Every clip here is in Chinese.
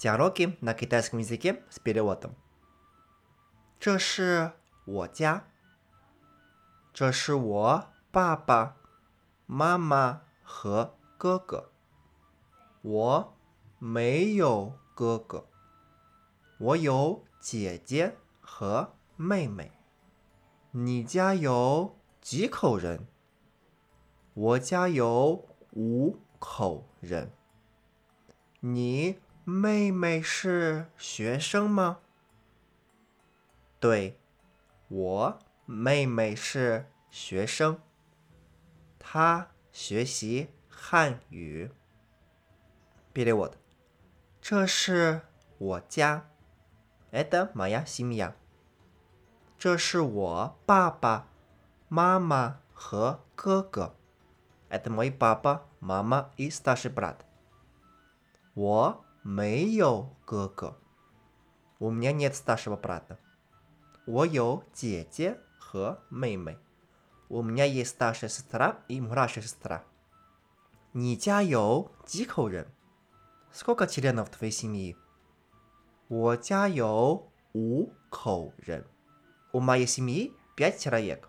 Диалоги на китайском языке с переводом. 这是我家。这是我爸爸妈妈和哥哥。我没有哥哥，我有姐姐和妹妹。你家有几口人？我家有五口人。你 妹妹是学生吗？对，我妹妹是学生，她学习汉语。别理我的，这是我家。Это моя семья。这是我爸爸妈妈和哥哥。Это мой папа, мама и старший брат。我 没有哥哥。У меня нет старшего брата。我有姐姐和妹妹。У меня есть старшая сестра и младшая сестра。你家有几口人？Сколько членов твоей семьи？我家有五口人。У моей семьи пять человек。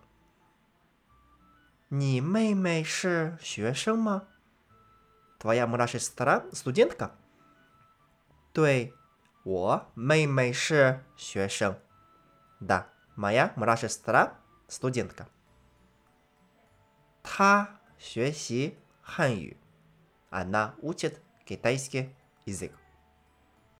你妹妹是学生吗？Твоя младшая сестра студентка？ 对，我妹妹是学生。Да, моя младшая сестра студентка。她学习汉语。Она учит китайский язык。